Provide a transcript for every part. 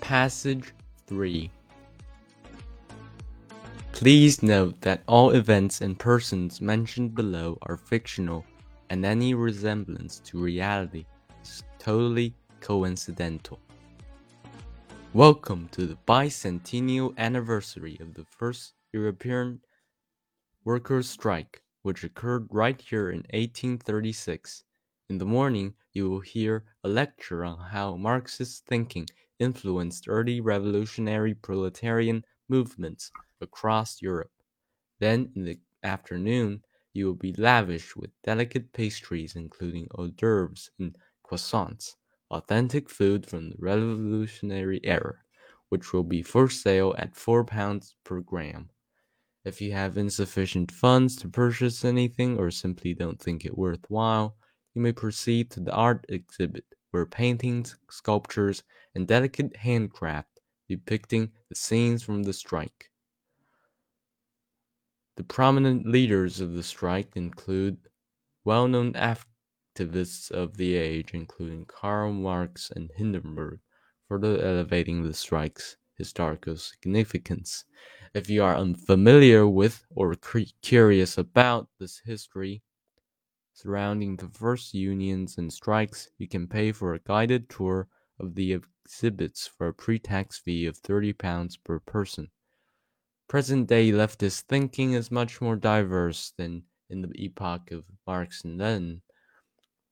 Passage 3 Please note that all events and persons mentioned below are fictional, and any resemblance to reality is totally coincidental. Welcome to the bicentennial anniversary of the first European workers' strike, which occurred right here in 1836. In the morning, you will hear a lecture on how Marxist thinking influenced early revolutionary proletarian movements across Europe. Then, in the afternoon, you will be lavished with delicate pastries, including hors d'oeuvres and croissants, authentic food from the revolutionary era, which will be for sale at four pounds per gram. If you have insufficient funds to purchase anything or simply don't think it worthwhile, you may proceed to the art exhibit, where paintings, sculptures, and delicate handcraft depicting the scenes from the strike. The prominent leaders of the strike include well known activists of the age, including Karl Marx and Hindenburg, further elevating the strike's historical significance. If you are unfamiliar with or curious about this history surrounding the first unions and strikes, you can pay for a guided tour of the exhibits for a pre-tax fee of £30 per person. Present-day leftist thinking is much more diverse than in the epoch of Marx and Lenin.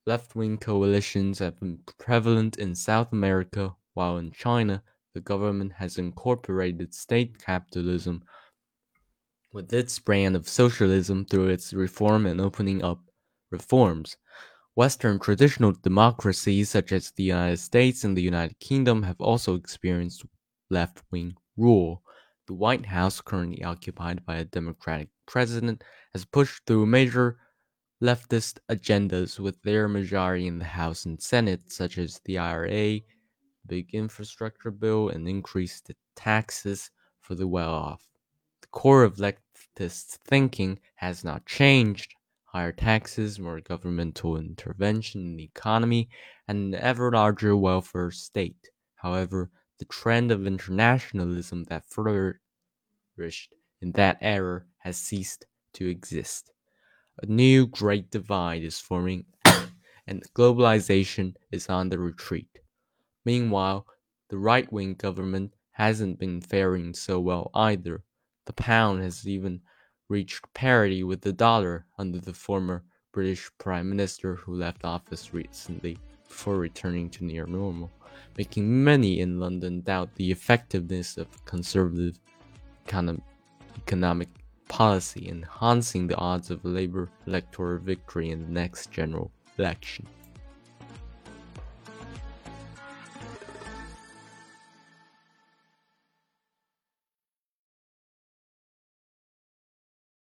Left-wing coalitions have been prevalent in South America, while in China, the government has incorporated state capitalism with its brand of socialism through its reform and opening up reforms. Western traditional democracies such as the United States and the United Kingdom have also experienced left wing rule. The White House, currently occupied by a Democratic president, has pushed through major leftist agendas with their majority in the House and Senate, such as the IRA, big infrastructure bill, and increased taxes for the well off. The core of leftist thinking has not changed higher taxes, more governmental intervention in the economy, and an ever larger welfare state. However, the trend of internationalism that flourished in that era has ceased to exist. A new great divide is forming, and globalization is on the retreat. Meanwhile, the right wing government hasn't been faring so well either. The pound has even reached parity with the dollar under the former British Prime Minister who left office recently before returning to near normal, making many in London doubt the effectiveness of conservative economic, policy, enhancing the odds of Labour electoral victory in the next general election.